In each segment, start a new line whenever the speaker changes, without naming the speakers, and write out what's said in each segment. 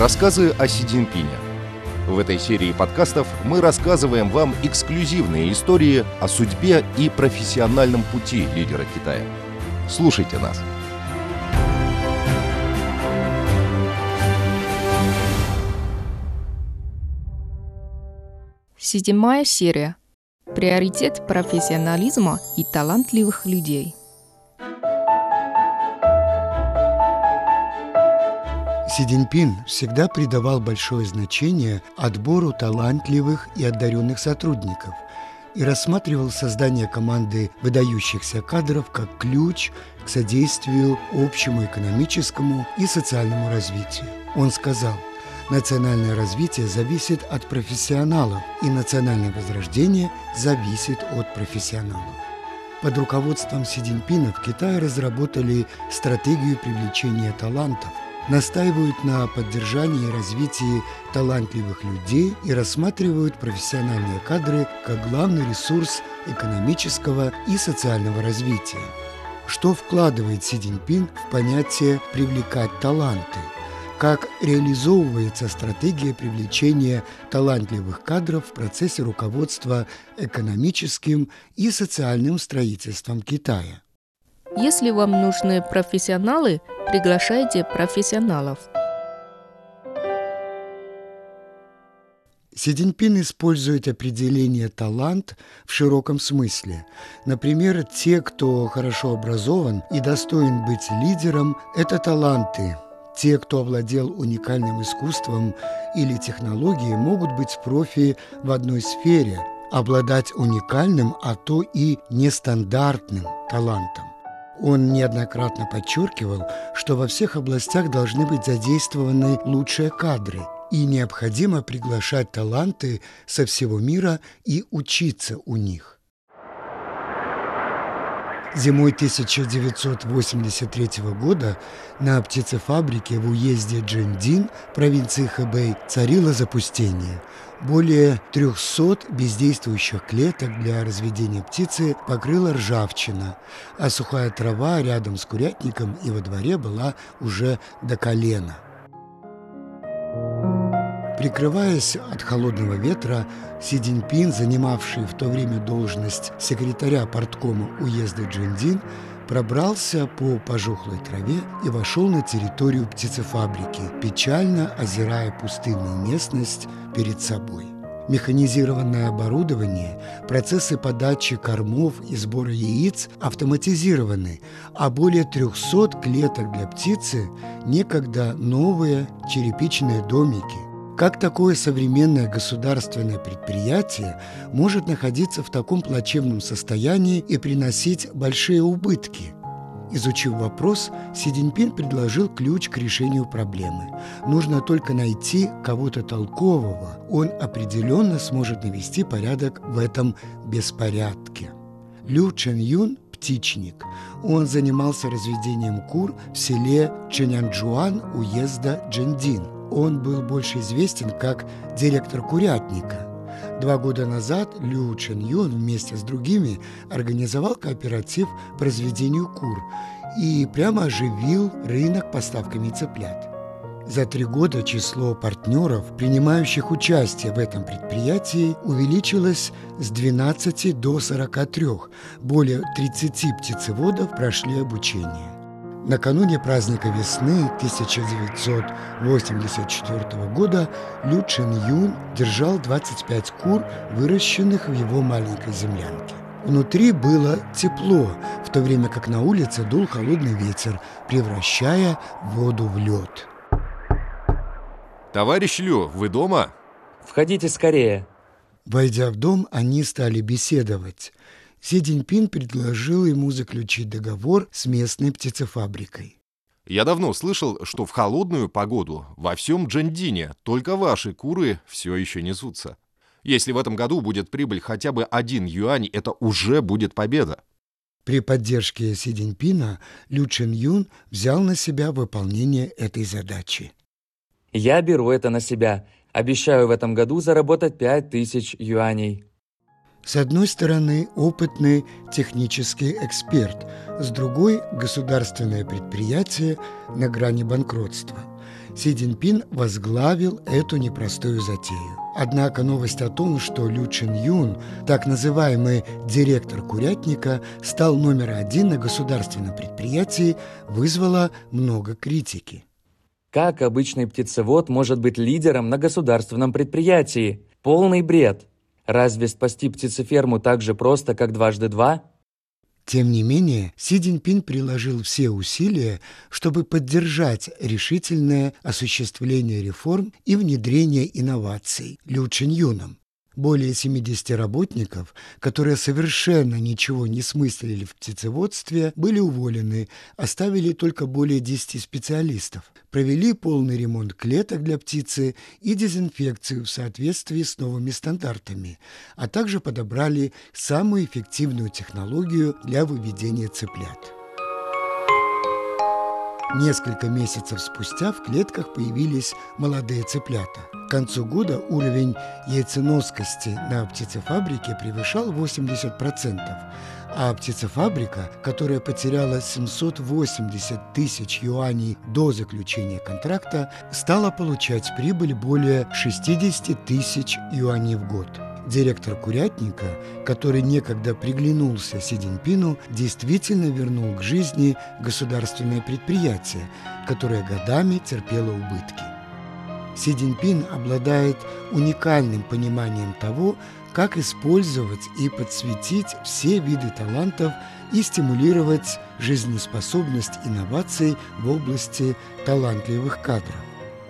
Рассказы о Си Цзиньпине. В этой серии подкастов мы рассказываем вам эксклюзивные истории о судьбе и профессиональном пути лидера Китая. Слушайте нас.
Седьмая серия. Приоритет профессионализма и талантливых людей –
Си Цзиньпин всегда придавал большое значение отбору талантливых и одаренных сотрудников и рассматривал создание команды выдающихся кадров как ключ к содействию общему экономическому и социальному развитию. Он сказал, национальное развитие зависит от профессионалов, и национальное возрождение зависит от профессионалов. Под руководством Си Цзиньпина в Китае разработали стратегию привлечения талантов – настаивают на поддержании и развитии талантливых людей и рассматривают профессиональные кадры как главный ресурс экономического и социального развития. Что вкладывает Си Цзиньпин в понятие «привлекать таланты»? Как реализовывается стратегия привлечения талантливых кадров в процессе руководства экономическим и социальным строительством Китая?
Если вам нужны профессионалы, приглашайте профессионалов.
Си использует определение «талант» в широком смысле. Например, те, кто хорошо образован и достоин быть лидером – это таланты. Те, кто овладел уникальным искусством или технологией, могут быть профи в одной сфере, обладать уникальным, а то и нестандартным талантом. Он неоднократно подчеркивал, что во всех областях должны быть задействованы лучшие кадры, и необходимо приглашать таланты со всего мира и учиться у них. Зимой 1983 года на птицефабрике в уезде Джендин, провинции Хэбэй, царило запустение. Более 300 бездействующих клеток для разведения птицы покрыла ржавчина, а сухая трава рядом с курятником и во дворе была уже до колена – Прикрываясь от холодного ветра, Си Цзиньпин, занимавший в то время должность секретаря порткома уезда Джиндин, пробрался по пожухлой траве и вошел на территорию птицефабрики, печально озирая пустынную местность перед собой. Механизированное оборудование, процессы подачи кормов и сбора яиц автоматизированы, а более 300 клеток для птицы – некогда новые черепичные домики – как такое современное государственное предприятие может находиться в таком плачевном состоянии и приносить большие убытки? Изучив вопрос, Си Цзиньпин предложил ключ к решению проблемы. Нужно только найти кого-то толкового. Он определенно сможет навести порядок в этом беспорядке. Лю Чен Юн – птичник. Он занимался разведением кур в селе Ченянджуан уезда Джендин – он был больше известен как директор курятника. Два года назад Лю Чен Юн вместе с другими организовал кооператив по разведению кур и прямо оживил рынок поставками цыплят. За три года число партнеров, принимающих участие в этом предприятии, увеличилось с 12 до 43. Более 30 птицеводов прошли обучение. Накануне праздника весны 1984 года Лю Чен Юн держал 25 кур, выращенных в его маленькой землянке. Внутри было тепло, в то время как на улице дул холодный ветер, превращая воду в лед.
Товарищ Лю, вы дома?
Входите скорее.
Войдя в дом, они стали беседовать. Си Цзиньпин предложил ему заключить договор с местной птицефабрикой.
Я давно слышал, что в холодную погоду во всем Джандине только ваши куры все еще несутся. Если в этом году будет прибыль хотя бы один юань, это уже будет победа.
При поддержке Си Цзиньпина Лю Чен Юн взял на себя выполнение этой задачи.
Я беру это на себя. Обещаю в этом году заработать пять тысяч юаней.
С одной стороны, опытный технический эксперт, с другой – государственное предприятие на грани банкротства. Си Цзиньпин возглавил эту непростую затею. Однако новость о том, что Лю Чин Юн, так называемый директор курятника, стал номер один на государственном предприятии, вызвала много критики.
Как обычный птицевод может быть лидером на государственном предприятии? Полный бред. Разве спасти птицеферму так же просто, как дважды два?
Тем не менее, Си Цзиньпин приложил все усилия, чтобы поддержать решительное осуществление реформ и внедрение инноваций Лю Чиньюном. Более 70 работников, которые совершенно ничего не смыслили в птицеводстве, были уволены, оставили только более 10 специалистов. Провели полный ремонт клеток для птицы и дезинфекцию в соответствии с новыми стандартами, а также подобрали самую эффективную технологию для выведения цыплят. Несколько месяцев спустя в клетках появились молодые цыплята. К концу года уровень яйценоскости на птицефабрике превышал 80%, а птицефабрика, которая потеряла 780 тысяч юаней до заключения контракта, стала получать прибыль более 60 тысяч юаней в год. Директор курятника, который некогда приглянулся Си действительно вернул к жизни государственное предприятие, которое годами терпело убытки. Си Цзиньпин обладает уникальным пониманием того, как использовать и подсветить все виды талантов и стимулировать жизнеспособность инноваций в области талантливых кадров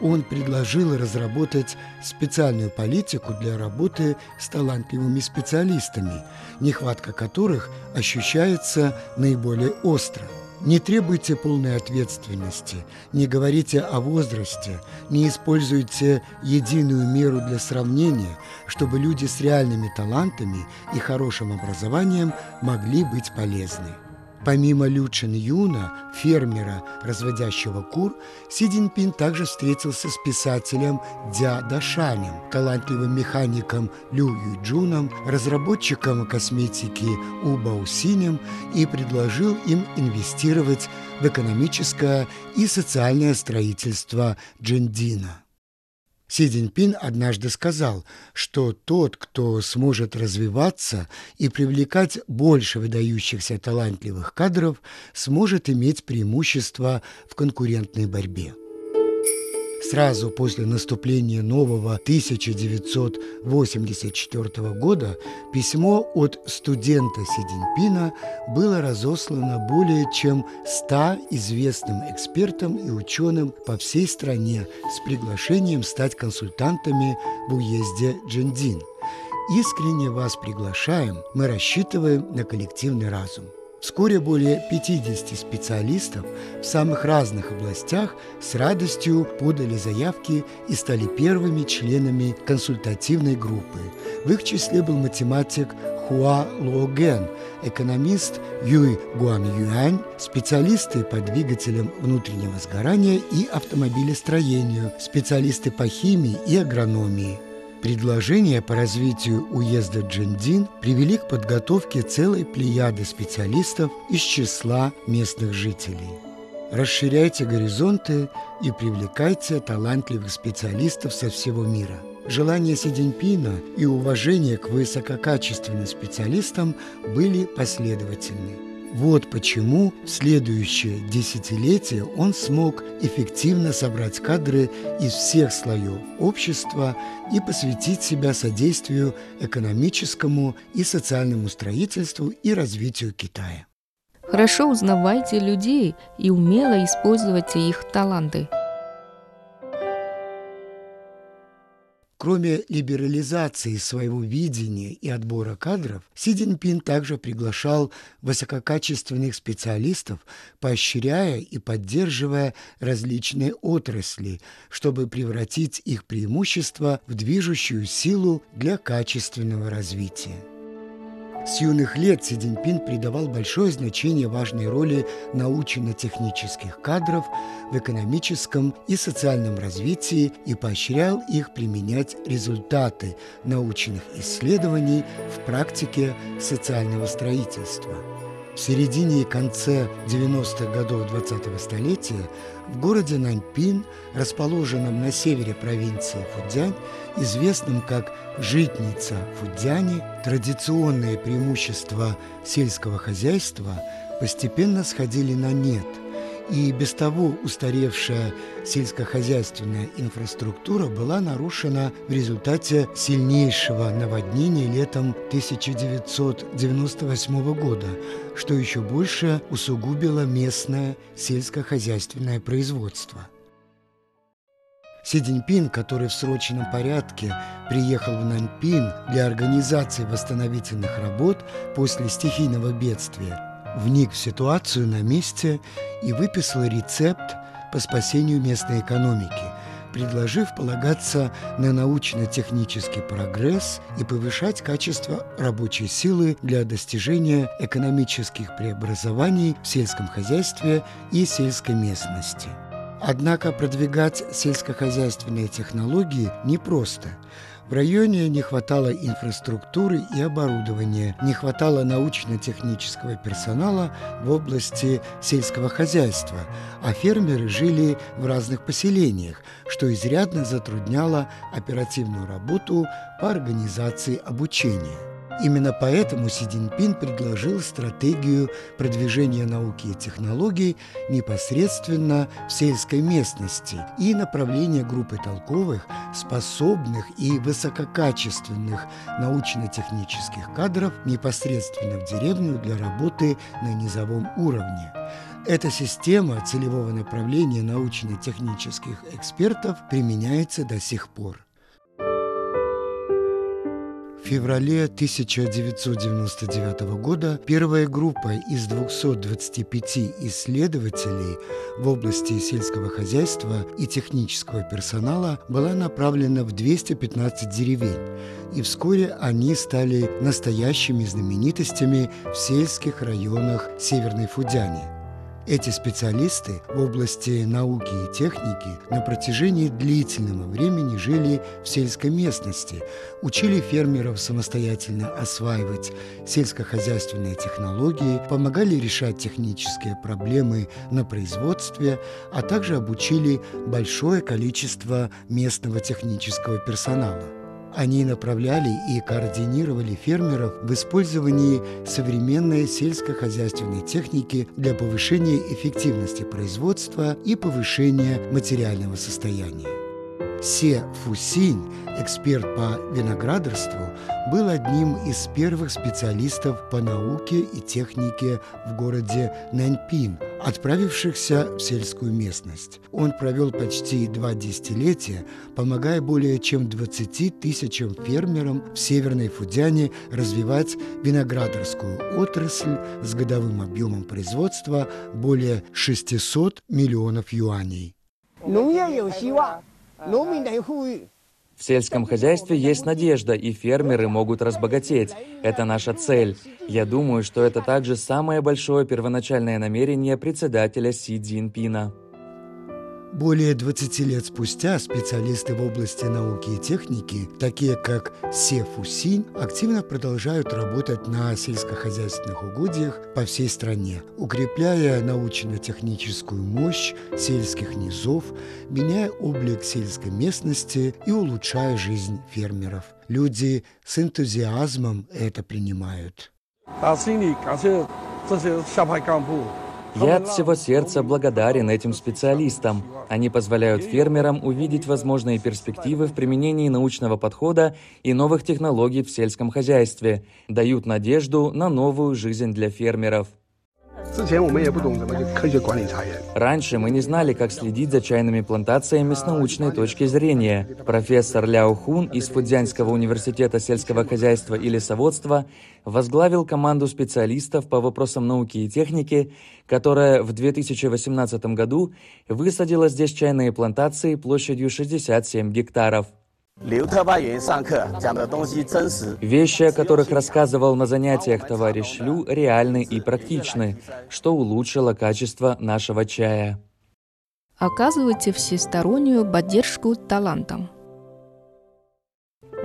он предложил разработать специальную политику для работы с талантливыми специалистами, нехватка которых ощущается наиболее остро. Не требуйте полной ответственности, не говорите о возрасте, не используйте единую меру для сравнения, чтобы люди с реальными талантами и хорошим образованием могли быть полезны. Помимо Лю Чин Юна, фермера, разводящего кур, Си Цзиньпин также встретился с писателем Дя Дашанем, талантливым механиком Лю Юджуном, разработчиком косметики У Баусинем и предложил им инвестировать в экономическое и социальное строительство Джендина. Си Цзиньпин однажды сказал, что тот, кто сможет развиваться и привлекать больше выдающихся талантливых кадров, сможет иметь преимущество в конкурентной борьбе. Сразу после наступления нового 1984 года письмо от студента Сидинпина было разослано более чем 100 известным экспертам и ученым по всей стране с приглашением стать консультантами в уезде Джендин. Искренне вас приглашаем, мы рассчитываем на коллективный разум. Вскоре более 50 специалистов в самых разных областях с радостью подали заявки и стали первыми членами консультативной группы. В их числе был математик Хуа Логен, экономист Юй Гуан Юань, специалисты по двигателям внутреннего сгорания и автомобилестроению, специалисты по химии и агрономии – Предложения по развитию уезда Джендин привели к подготовке целой плеяды специалистов из числа местных жителей. Расширяйте горизонты и привлекайте талантливых специалистов со всего мира. Желание Си и уважение к высококачественным специалистам были последовательны – вот почему в следующее десятилетие он смог эффективно собрать кадры из всех слоев общества и посвятить себя содействию экономическому и социальному строительству и развитию Китая.
Хорошо узнавайте людей и умело используйте их таланты –
Кроме либерализации своего видения и отбора кадров, Си Цзиньпин также приглашал высококачественных специалистов, поощряя и поддерживая различные отрасли, чтобы превратить их преимущества в движущую силу для качественного развития. С юных лет Си Цзиньпин придавал большое значение важной роли научно-технических кадров в экономическом и социальном развитии и поощрял их применять результаты научных исследований в практике социального строительства. В середине и конце 90-х годов 20-го столетия в городе Наньпин, расположенном на севере провинции Фудзянь, известном как «житница Фудзяни», традиционные преимущества сельского хозяйства постепенно сходили на нет – и без того устаревшая сельскохозяйственная инфраструктура была нарушена в результате сильнейшего наводнения летом 1998 года, что еще больше усугубило местное сельскохозяйственное производство. Си Цзиньпин, который в срочном порядке приехал в Наньпин для организации восстановительных работ после стихийного бедствия, вник в ситуацию на месте и выписал рецепт по спасению местной экономики, предложив полагаться на научно-технический прогресс и повышать качество рабочей силы для достижения экономических преобразований в сельском хозяйстве и сельской местности. Однако продвигать сельскохозяйственные технологии непросто – в районе не хватало инфраструктуры и оборудования, не хватало научно-технического персонала в области сельского хозяйства, а фермеры жили в разных поселениях, что изрядно затрудняло оперативную работу по организации обучения. Именно поэтому Си Цзиньпин предложил стратегию продвижения науки и технологий непосредственно в сельской местности и направление группы толковых, способных и высококачественных научно-технических кадров непосредственно в деревню для работы на низовом уровне. Эта система целевого направления научно-технических экспертов применяется до сих пор. Феврале 1999 года первая группа из 225 исследователей в области сельского хозяйства и технического персонала была направлена в 215 деревень, и вскоре они стали настоящими знаменитостями в сельских районах Северной Фудяни – эти специалисты в области науки и техники на протяжении длительного времени жили в сельской местности, учили фермеров самостоятельно осваивать сельскохозяйственные технологии, помогали решать технические проблемы на производстве, а также обучили большое количество местного технического персонала. Они направляли и координировали фермеров в использовании современной сельскохозяйственной техники для повышения эффективности производства и повышения материального состояния. Се Фусинь, эксперт по виноградарству, был одним из первых специалистов по науке и технике в городе Наньпин, отправившихся в сельскую местность. Он провел почти два десятилетия, помогая более чем 20 тысячам фермерам в Северной Фудяне развивать виноградарскую отрасль с годовым объемом производства более 600 миллионов юаней. 农业有希望。
В сельском хозяйстве есть надежда, и фермеры могут разбогатеть. Это наша цель. Я думаю, что это также самое большое первоначальное намерение председателя Си Цзиньпина.
Более 20 лет спустя специалисты в области науки и техники, такие как Се Фусинь, активно продолжают работать на сельскохозяйственных угодьях по всей стране, укрепляя научно-техническую мощь сельских низов, меняя облик сельской местности и улучшая жизнь фермеров. Люди с энтузиазмом это принимают.
Я от всего сердца благодарен этим специалистам. Они позволяют фермерам увидеть возможные перспективы в применении научного подхода и новых технологий в сельском хозяйстве, дают надежду на новую жизнь для фермеров. Раньше мы не знали, как следить за чайными плантациями с научной точки зрения. Профессор Ляо Хун из Фудзянского университета сельского хозяйства и лесоводства возглавил команду специалистов по вопросам науки и техники, которая в 2018 году высадила здесь чайные плантации площадью 67 гектаров. Вещи, о которых рассказывал на занятиях товарищ Лю, реальны и практичны, что улучшило качество нашего чая.
Оказывайте всестороннюю поддержку талантам.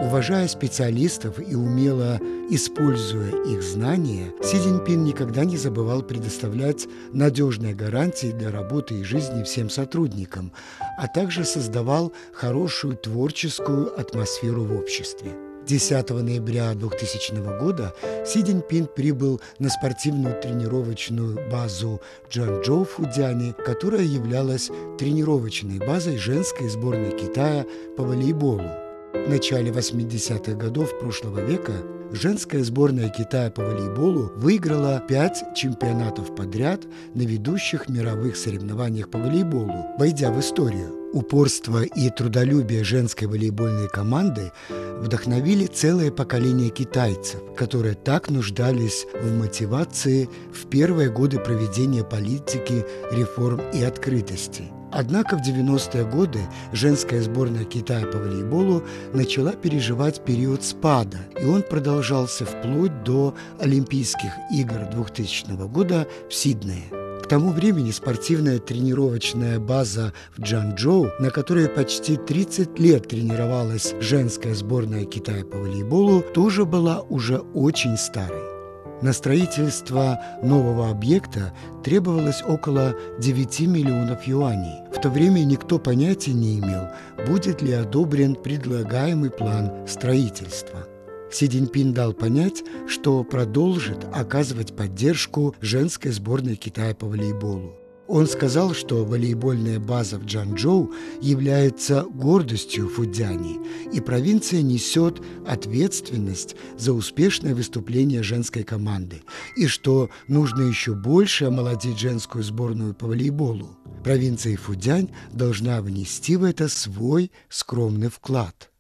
Уважая специалистов и умело используя их знания, Си Цзиньпин никогда не забывал предоставлять надежные гарантии для работы и жизни всем сотрудникам, а также создавал хорошую творческую атмосферу в обществе. 10 ноября 2000 года Си Цзиньпин прибыл на спортивную тренировочную базу Джанчжоу в Фудзяне, которая являлась тренировочной базой женской сборной Китая по волейболу. В начале 80-х годов прошлого века женская сборная Китая по волейболу выиграла пять чемпионатов подряд на ведущих мировых соревнованиях по волейболу, войдя в историю. Упорство и трудолюбие женской волейбольной команды вдохновили целое поколение китайцев, которые так нуждались в мотивации в первые годы проведения политики, реформ и открытости – Однако в 90-е годы женская сборная Китая по волейболу начала переживать период спада, и он продолжался вплоть до Олимпийских игр 2000 года в Сиднее. К тому времени спортивная тренировочная база в Джанчжоу, на которой почти 30 лет тренировалась женская сборная Китая по волейболу, тоже была уже очень старой. На строительство нового объекта требовалось около 9 миллионов юаней. В то время никто понятия не имел, будет ли одобрен предлагаемый план строительства. Си Цзиньпин дал понять, что продолжит оказывать поддержку женской сборной Китая по волейболу. Он сказал, что волейбольная база в Джанчжоу является гордостью Фудзяни, и провинция несет ответственность за успешное выступление женской команды, и что нужно еще больше омолодить женскую сборную по волейболу. Провинция Фудзянь должна внести в это свой скромный вклад.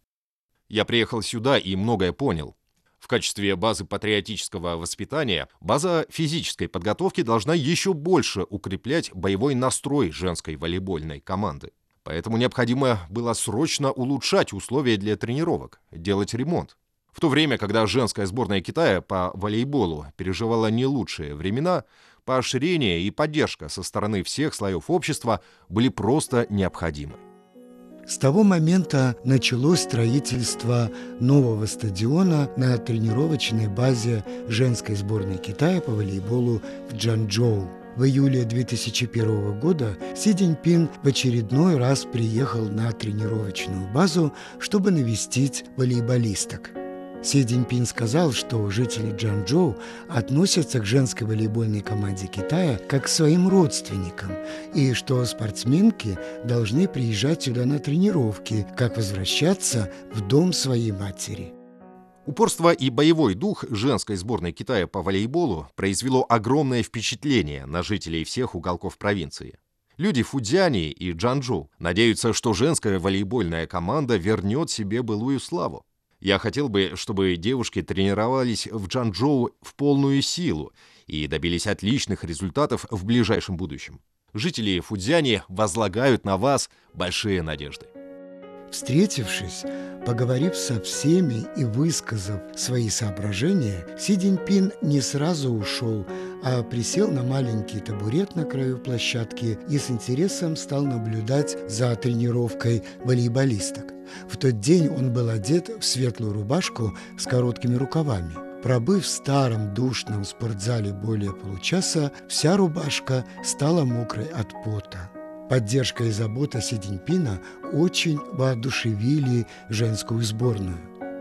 Я приехал сюда и многое понял. В качестве базы патриотического воспитания база физической подготовки должна еще больше укреплять боевой настрой женской волейбольной команды. Поэтому необходимо было срочно улучшать условия для тренировок, делать ремонт. В то время, когда женская сборная Китая по волейболу переживала не лучшие времена, поощрение и поддержка со стороны всех слоев общества были просто необходимы.
С того момента началось строительство нового стадиона на тренировочной базе женской сборной Китая по волейболу в Джанчжоу. В июле 2001 года Си Цзиньпин в очередной раз приехал на тренировочную базу, чтобы навестить волейболисток. Си Цзиньпин сказал, что жители Джанчжоу относятся к женской волейбольной команде Китая как к своим родственникам, и что спортсменки должны приезжать сюда на тренировки, как возвращаться в дом своей матери.
Упорство и боевой дух женской сборной Китая по волейболу произвело огромное впечатление на жителей всех уголков провинции. Люди Фудзяни и Джанчжоу надеются, что женская волейбольная команда вернет себе былую славу. Я хотел бы, чтобы девушки тренировались в Джанчжоу в полную силу и добились отличных результатов в ближайшем будущем. Жители Фудзяни возлагают на вас большие надежды.
Встретившись, поговорив со всеми и высказав свои соображения, Си Цзиньпин не сразу ушел, а присел на маленький табурет на краю площадки и с интересом стал наблюдать за тренировкой волейболисток. В тот день он был одет в светлую рубашку с короткими рукавами. Пробыв в старом душном спортзале более получаса, вся рубашка стала мокрой от пота. Поддержка и забота Си очень воодушевили женскую сборную.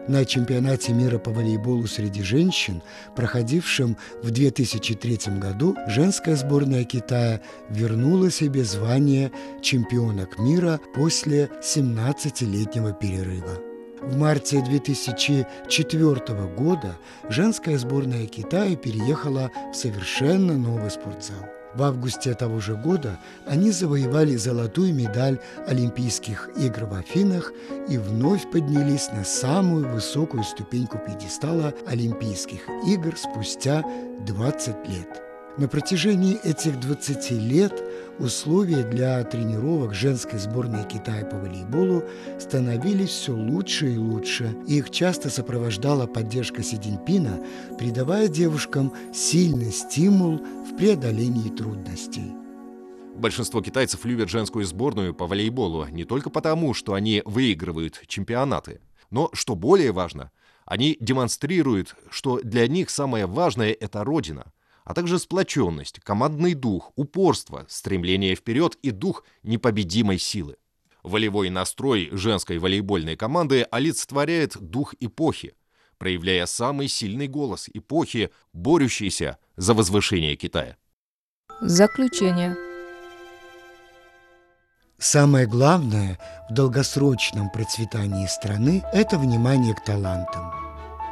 На чемпионате мира по волейболу среди женщин, проходившем в 2003 году, женская сборная Китая вернула себе звание чемпионок мира после 17-летнего перерыва. В марте 2004 года женская сборная Китая переехала в совершенно новый спортзал. В августе того же года они завоевали золотую медаль Олимпийских игр в Афинах и вновь поднялись на самую высокую ступеньку пьедестала Олимпийских игр спустя 20 лет. На протяжении этих 20 лет условия для тренировок женской сборной Китая по волейболу становились все лучше и лучше, их часто сопровождала поддержка Си придавая девушкам сильный стимул в преодолении трудностей.
Большинство китайцев любят женскую сборную по волейболу не только потому, что они выигрывают чемпионаты, Но, что более важно, они демонстрируют, что для них самое важное – это Родина, а также сплоченность, командный дух, упорство, стремление вперед и дух непобедимой силы. Волевой настрой женской волейбольной команды олицетворяет дух эпохи, проявляя самый сильный голос эпохи, борющийся за возвышение Китая.
Заключение.
Самое главное в долгосрочном процветании страны – это внимание к талантам.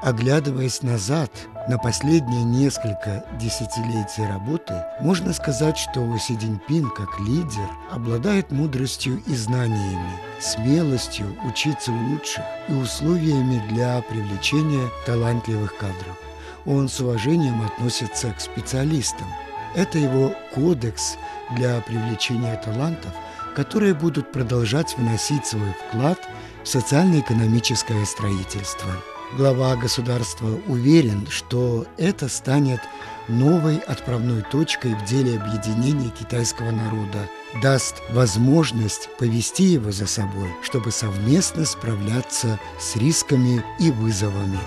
Оглядываясь назад на последние несколько десятилетий работы, можно сказать, что Си Цзиньпин как лидер обладает мудростью и знаниями, смелостью учиться у лучших и условиями для привлечения талантливых кадров. Он с уважением относится к специалистам. Это его кодекс для привлечения талантов – которые будут продолжать вносить свой вклад в социально-экономическое строительство. Глава государства уверен, что это станет новой отправной точкой в деле объединения китайского народа, даст возможность повести его за собой, чтобы совместно справляться с рисками и вызовами.